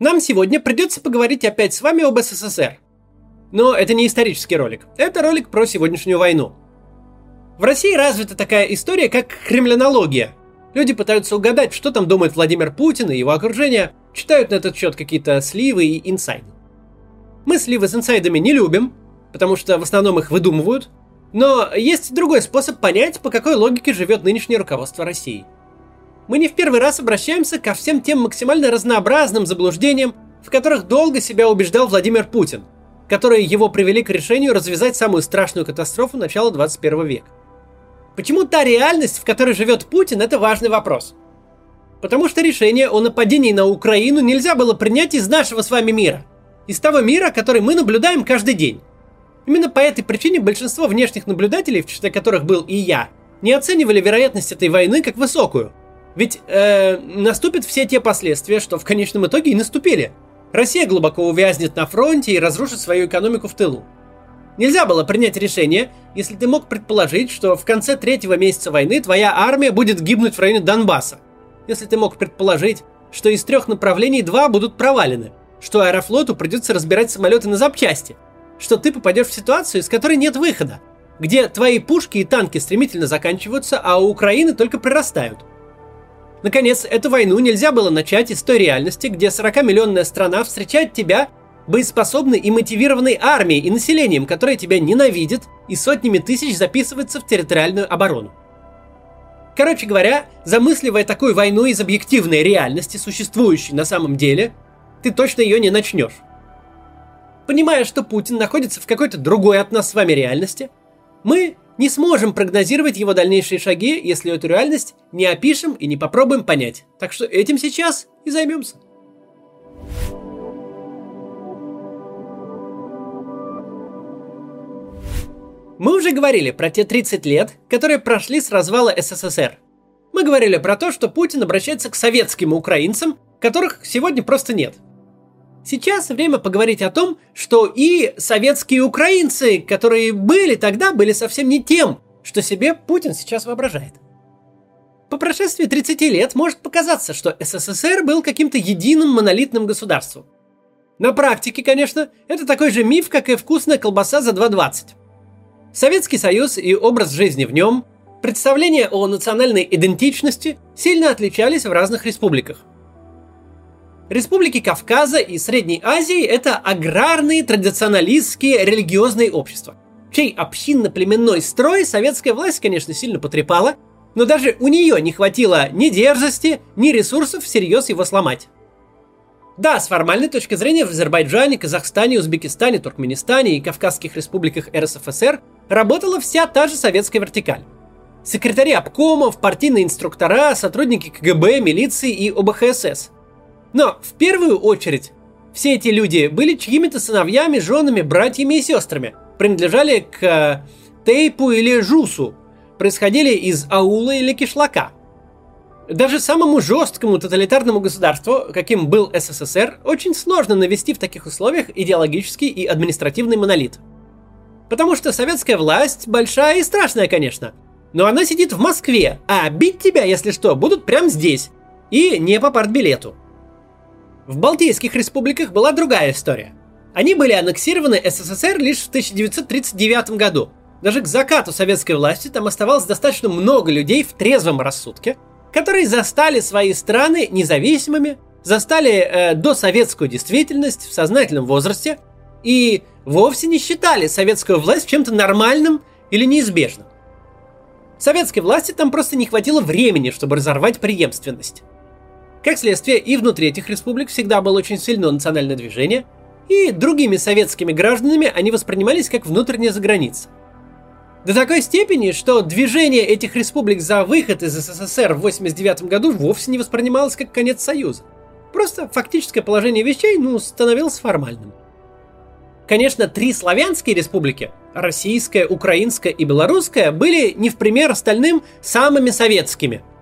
Нам сегодня придется поговорить опять с вами об СССР. Но это не исторический ролик, это ролик про сегодняшнюю войну. В России развита такая история, как кремлянология. Люди пытаются угадать, что там думает Владимир Путин и его окружение, читают на этот счет какие-то сливы и инсайды. Мы сливы с инсайдами не любим, потому что в основном их выдумывают, но есть другой способ понять, по какой логике живет нынешнее руководство России – мы не в первый раз обращаемся ко всем тем максимально разнообразным заблуждениям, в которых долго себя убеждал Владимир Путин, которые его привели к решению развязать самую страшную катастрофу начала 21 века. Почему та реальность, в которой живет Путин, это важный вопрос? Потому что решение о нападении на Украину нельзя было принять из нашего с вами мира. Из того мира, который мы наблюдаем каждый день. Именно по этой причине большинство внешних наблюдателей, в числе которых был и я, не оценивали вероятность этой войны как высокую – ведь э, наступят все те последствия, что в конечном итоге и наступили. Россия глубоко увязнет на фронте и разрушит свою экономику в тылу. Нельзя было принять решение, если ты мог предположить, что в конце третьего месяца войны твоя армия будет гибнуть в районе Донбасса. Если ты мог предположить, что из трех направлений два будут провалены, что аэрофлоту придется разбирать самолеты на запчасти, что ты попадешь в ситуацию, из которой нет выхода, где твои пушки и танки стремительно заканчиваются, а у Украины только прирастают – Наконец, эту войну нельзя было начать из той реальности, где 40-миллионная страна встречает тебя боеспособной и мотивированной армией и населением, которое тебя ненавидит и сотнями тысяч записывается в территориальную оборону. Короче говоря, замысливая такую войну из объективной реальности, существующей на самом деле, ты точно ее не начнешь. Понимая, что Путин находится в какой-то другой от нас с вами реальности, мы не сможем прогнозировать его дальнейшие шаги, если эту реальность не опишем и не попробуем понять. Так что этим сейчас и займемся. Мы уже говорили про те 30 лет, которые прошли с развала СССР. Мы говорили про то, что Путин обращается к советским украинцам, которых сегодня просто нет – Сейчас время поговорить о том, что и советские украинцы, которые были тогда, были совсем не тем, что себе Путин сейчас воображает. По прошествии 30 лет может показаться, что СССР был каким-то единым монолитным государством. На практике, конечно, это такой же миф, как и вкусная колбаса за 2,20. Советский Союз и образ жизни в нем, представления о национальной идентичности сильно отличались в разных республиках – Республики Кавказа и Средней Азии – это аграрные традиционалистские религиозные общества, чей общинно-племенной строй советская власть, конечно, сильно потрепала, но даже у нее не хватило ни дерзости, ни ресурсов всерьез его сломать. Да, с формальной точки зрения в Азербайджане, Казахстане, Узбекистане, Туркменистане и Кавказских республиках РСФСР работала вся та же советская вертикаль. Секретари обкомов, партийные инструктора, сотрудники КГБ, милиции и ОБХСС. Но в первую очередь все эти люди были чьими-то сыновьями, женами, братьями и сестрами, принадлежали к э, Тейпу или Жусу, происходили из аула или кишлака. Даже самому жесткому тоталитарному государству, каким был СССР, очень сложно навести в таких условиях идеологический и административный монолит. Потому что советская власть большая и страшная, конечно, но она сидит в Москве, а бить тебя, если что, будут прямо здесь, и не по партбилету. В Балтийских республиках была другая история. Они были аннексированы СССР лишь в 1939 году. Даже к закату советской власти там оставалось достаточно много людей в трезвом рассудке, которые застали свои страны независимыми, застали э, досоветскую действительность в сознательном возрасте и вовсе не считали советскую власть чем-то нормальным или неизбежным. Советской власти там просто не хватило времени, чтобы разорвать преемственность. Как следствие, и внутри этих республик всегда было очень сильно национальное движение, и другими советскими гражданами они воспринимались как внутренняя заграница. До такой степени, что движение этих республик за выход из СССР в 1989 году вовсе не воспринималось как конец Союза. Просто фактическое положение вещей, ну, становилось формальным. Конечно, три славянские республики – российская, украинская и белорусская – были не в пример остальным самыми советскими –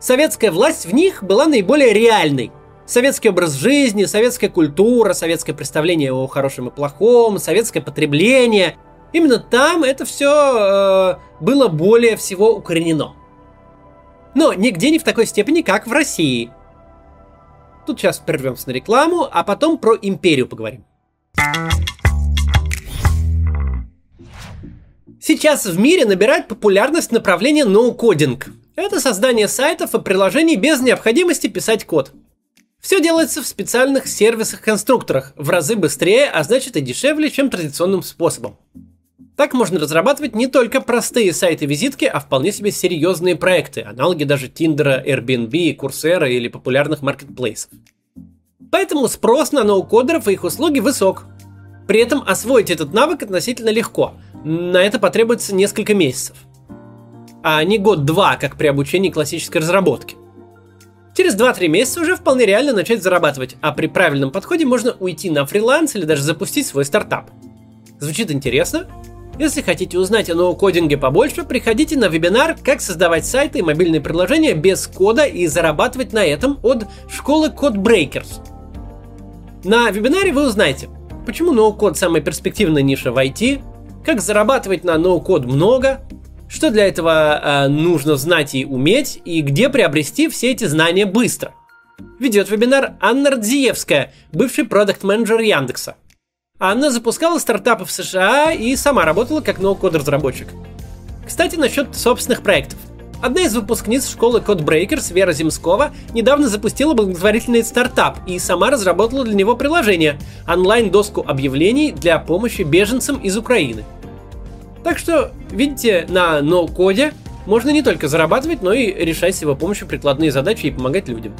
советская власть в них была наиболее реальной. Советский образ жизни, советская культура, советское представление о хорошем и плохом, советское потребление. Именно там это все э, было более всего укоренено. Но нигде не в такой степени, как в России. Тут сейчас прервемся на рекламу, а потом про империю поговорим. Сейчас в мире набирает популярность направление ноу-кодинг. Это создание сайтов и приложений без необходимости писать код. Все делается в специальных сервисах-конструкторах, в разы быстрее, а значит и дешевле, чем традиционным способом. Так можно разрабатывать не только простые сайты-визитки, а вполне себе серьезные проекты, аналоги даже Тиндера, Airbnb, Coursera или популярных маркетплейсов. Поэтому спрос на ноу-кодеров и их услуги высок. При этом освоить этот навык относительно легко. На это потребуется несколько месяцев. А не год-два, как при обучении классической разработки. Через 2-3 месяца уже вполне реально начать зарабатывать, а при правильном подходе можно уйти на фриланс или даже запустить свой стартап. Звучит интересно? Если хотите узнать о ноу-кодинге побольше, приходите на вебинар «Как создавать сайты и мобильные приложения без кода и зарабатывать на этом» от школы CodeBreakers. На вебинаре вы узнаете, почему ноу-код самая перспективная ниша в IT, как зарабатывать на ноу-код много, что для этого э, нужно знать и уметь, и где приобрести все эти знания быстро. Ведет вебинар Анна Радзиевская, бывший продукт-менеджер Яндекса – она запускала стартапы в США и сама работала как ноу-код-разработчик. Кстати, насчет собственных проектов. Одна из выпускниц школы CodeBreakers, Вера Земскова, недавно запустила благотворительный стартап и сама разработала для него приложение – онлайн-доску объявлений для помощи беженцам из Украины. Так что, видите, на ноу-коде можно не только зарабатывать, но и решать с его помощью прикладные задачи и помогать людям.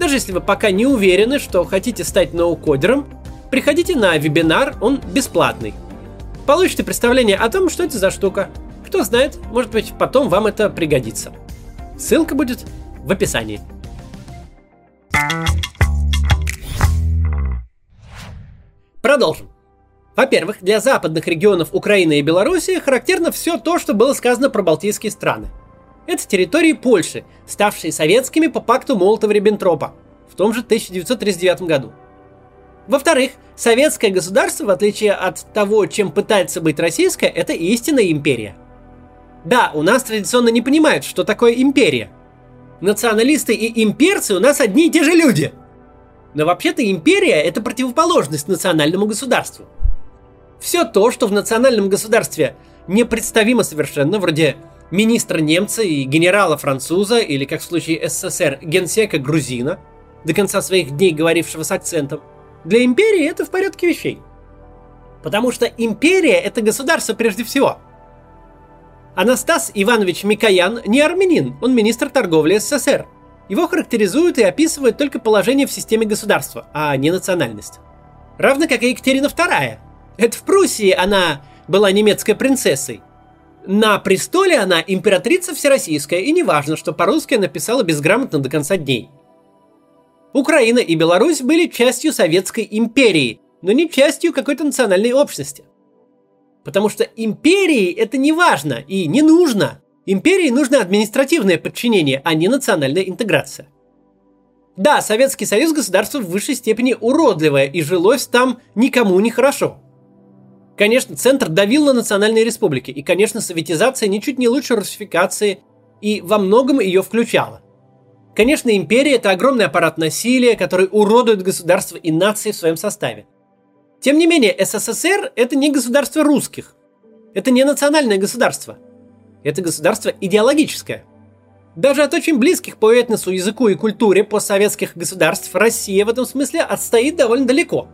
Даже если вы пока не уверены, что хотите стать ноу-кодером, Приходите на вебинар, он бесплатный. Получите представление о том, что это за штука. Кто знает, может быть, потом вам это пригодится. Ссылка будет в описании. Продолжим. Во-первых, для западных регионов Украины и Белоруссии характерно все то, что было сказано про балтийские страны. Это территории Польши, ставшие советскими по пакту Молотова-Риббентропа в том же 1939 году – во-вторых, советское государство, в отличие от того, чем пытается быть российское, это истинная империя. Да, у нас традиционно не понимают, что такое империя. Националисты и имперцы у нас одни и те же люди. Но вообще-то империя – это противоположность национальному государству. Все то, что в национальном государстве непредставимо совершенно, вроде министра немца и генерала француза, или, как в случае СССР, генсека грузина, до конца своих дней говорившего с акцентом – для империи это в порядке вещей. Потому что империя это государство прежде всего. Анастас Иванович Микоян не армянин, он министр торговли СССР. Его характеризуют и описывают только положение в системе государства, а не национальность. Равно как и Екатерина II. Это в Пруссии она была немецкой принцессой. На престоле она императрица всероссийская, и неважно, что по-русски написала безграмотно до конца дней – Украина и Беларусь были частью Советской империи, но не частью какой-то национальной общности. Потому что империи это не важно и не нужно. Империи нужно административное подчинение, а не национальная интеграция. Да, Советский Союз государство в высшей степени уродливое, и жилось там никому не хорошо. Конечно, центр давил на национальные республики, и, конечно, советизация ничуть не лучше русификации, и во многом ее включала. Конечно, империя – это огромный аппарат насилия, который уродует государство и нации в своем составе. Тем не менее, СССР – это не государство русских. Это не национальное государство. Это государство идеологическое. Даже от очень близких по этносу, языку и культуре постсоветских государств Россия в этом смысле отстоит довольно далеко.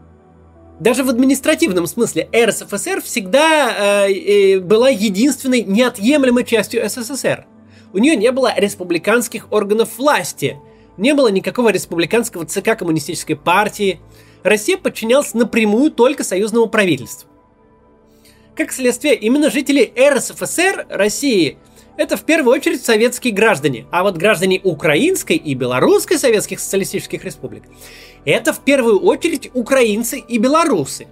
Даже в административном смысле РСФСР всегда э, э, была единственной неотъемлемой частью СССР – у нее не было республиканских органов власти, не было никакого республиканского ЦК коммунистической партии. Россия подчинялась напрямую только союзному правительству. Как следствие, именно жители РСФСР России это в первую очередь советские граждане, а вот граждане Украинской и Белорусской советских социалистических республик это в первую очередь украинцы и белорусы,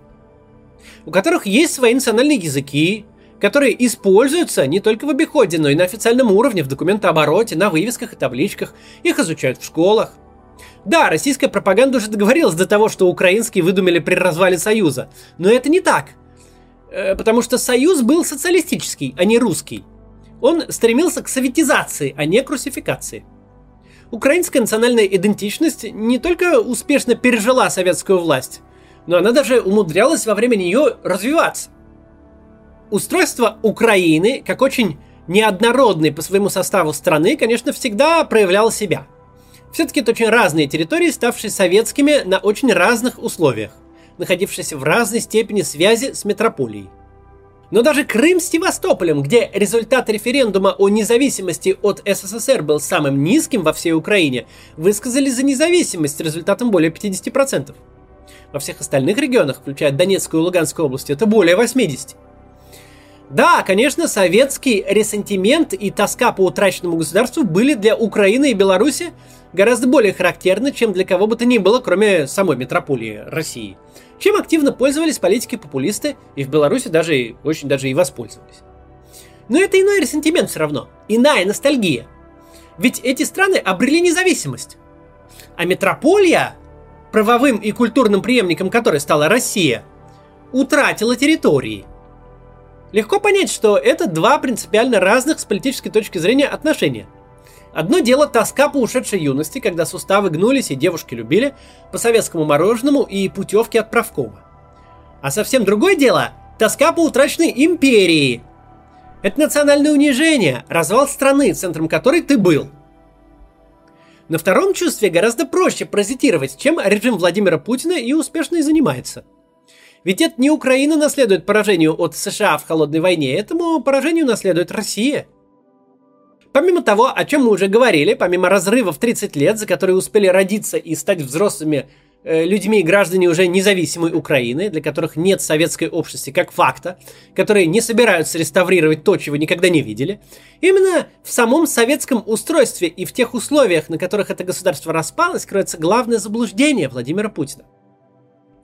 у которых есть свои национальные языки, которые используются не только в обиходе, но и на официальном уровне, в документообороте, на вывесках и табличках. Их изучают в школах. Да, российская пропаганда уже договорилась до того, что украинские выдумали при развале Союза. Но это не так. Э, потому что Союз был социалистический, а не русский. Он стремился к советизации, а не к русификации. украинская национальная идентичность не только успешно пережила советскую власть, но она даже умудрялась во время нее развиваться. Устройство Украины, как очень неоднородной по своему составу страны, конечно, всегда проявляло себя. Все-таки это очень разные территории, ставшие советскими на очень разных условиях, находившиеся в разной степени связи с метрополией. Но даже Крым с Севастополем, где результат референдума о независимости от СССР был самым низким во всей Украине, высказали за независимость с результатом более 50%. Во всех остальных регионах, включая Донецкую и Луганскую области, это более 80%. Да, конечно, советский ресентимент и тоска по утраченному государству были для Украины и Беларуси гораздо более характерны, чем для кого бы то ни было, кроме самой метрополии России. Чем активно пользовались политики-популисты, и в Беларуси даже очень даже и воспользовались. Но это иной ресентимент все равно, иная ностальгия. Ведь эти страны обрели независимость. А метрополия, правовым и культурным преемником которой стала Россия, утратила территории – Легко понять, что это два принципиально разных с политической точки зрения отношения. Одно дело тоска по ушедшей юности, когда суставы гнулись и девушки любили, по советскому мороженому и путевки от правкома. А совсем другое дело – тоска по утраченной империи. Это национальное унижение, развал страны, центром которой ты был. На втором чувстве гораздо проще паразитировать, чем режим Владимира Путина и успешно и занимается – ведь это не Украина наследует поражению от США в холодной войне, этому поражению наследует Россия. Помимо того, о чем мы уже говорили, помимо разрыва в 30 лет, за которые успели родиться и стать взрослыми э, людьми и граждане уже независимой Украины, для которых нет советской общности как факта, которые не собираются реставрировать то, чего никогда не видели, именно в самом советском устройстве и в тех условиях, на которых это государство распалось, кроется главное заблуждение Владимира Путина.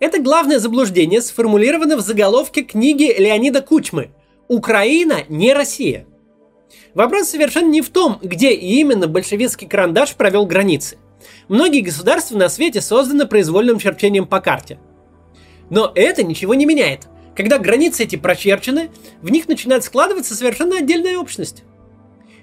Это главное заблуждение сформулировано в заголовке книги Леонида Кучмы «Украина не Россия». Вопрос совершенно не в том, где именно большевистский карандаш провел границы. Многие государства на свете созданы произвольным черчением по карте. Но это ничего не меняет. Когда границы эти прочерчены, в них начинает складываться совершенно отдельная общность.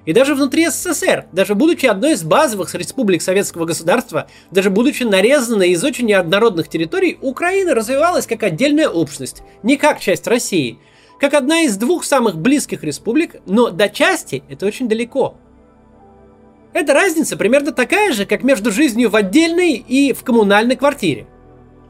И даже внутри СССР, даже будучи одной из базовых республик советского государства, даже будучи нарезанной из очень неоднородных территорий, Украина развивалась как отдельная общность, не как часть России, как одна из двух самых близких республик, но до части это очень далеко. Эта разница примерно такая же, как между жизнью в отдельной и в коммунальной квартире.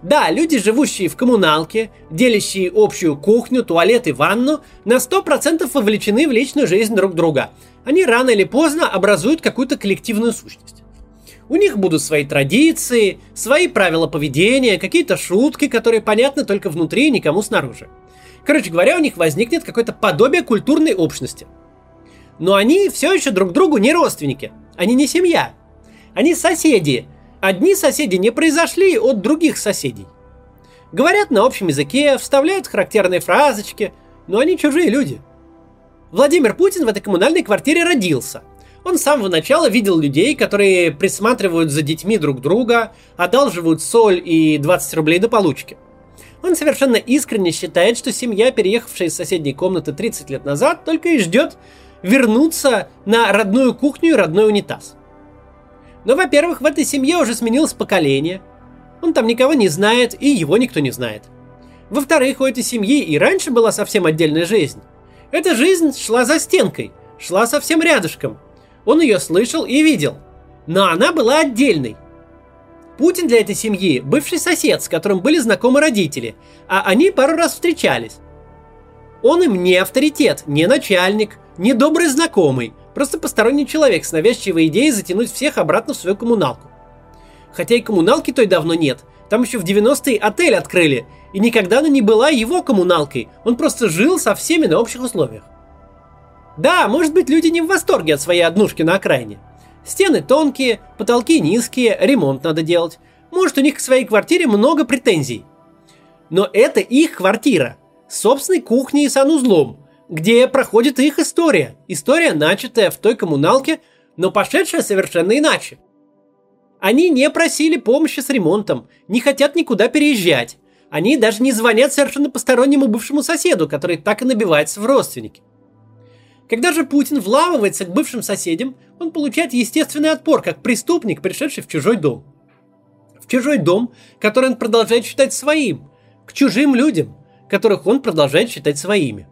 Да, люди, живущие в коммуналке, делящие общую кухню, туалет и ванну, на 100% вовлечены в личную жизнь друг друга. Они рано или поздно образуют какую-то коллективную сущность. У них будут свои традиции, свои правила поведения, какие-то шутки, которые понятны только внутри и никому снаружи. Короче говоря, у них возникнет какое-то подобие культурной общности. Но они все еще друг другу не родственники. Они не семья. Они соседи, Одни соседи не произошли от других соседей. Говорят на общем языке, вставляют характерные фразочки, но они чужие люди. Владимир Путин в этой коммунальной квартире родился. Он с самого начала видел людей, которые присматривают за детьми друг друга, одалживают соль и 20 рублей до получки. Он совершенно искренне считает, что семья, переехавшая из соседней комнаты 30 лет назад, только и ждет вернуться на родную кухню и родной унитаз – но, во-первых, в этой семье уже сменилось поколение. Он там никого не знает, и его никто не знает. Во-вторых, у этой семьи и раньше была совсем отдельная жизнь. Эта жизнь шла за стенкой, шла совсем рядышком. Он ее слышал и видел. Но она была отдельной. Путин для этой семьи – бывший сосед, с которым были знакомы родители, а они пару раз встречались. Он им не авторитет, не начальник, не добрый знакомый, Просто посторонний человек с навязчивой идеей затянуть всех обратно в свою коммуналку. Хотя и коммуналки той давно нет. Там еще в 90-е отель открыли, и никогда она не была его коммуналкой. Он просто жил со всеми на общих условиях. Да, может быть, люди не в восторге от своей однушки на окраине. Стены тонкие, потолки низкие, ремонт надо делать. Может, у них к своей квартире много претензий. Но это их квартира. С собственной кухней и санузлом где проходит их история. История, начатая в той коммуналке, но пошедшая совершенно иначе. Они не просили помощи с ремонтом, не хотят никуда переезжать. Они даже не звонят совершенно постороннему бывшему соседу, который так и набивается в родственники. Когда же Путин вламывается к бывшим соседям, он получает естественный отпор, как преступник, пришедший в чужой дом. В чужой дом, который он продолжает считать своим, к чужим людям, которых он продолжает считать своими.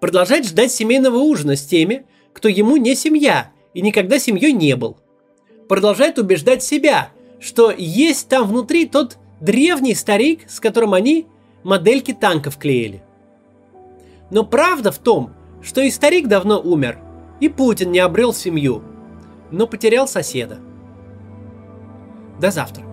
Продолжает ждать семейного ужина с теми, кто ему не семья и никогда семьей не был. Продолжает убеждать себя, что есть там внутри тот древний старик, с которым они модельки танков клеили. Но правда в том, что и старик давно умер, и Путин не обрел семью, но потерял соседа. До завтра.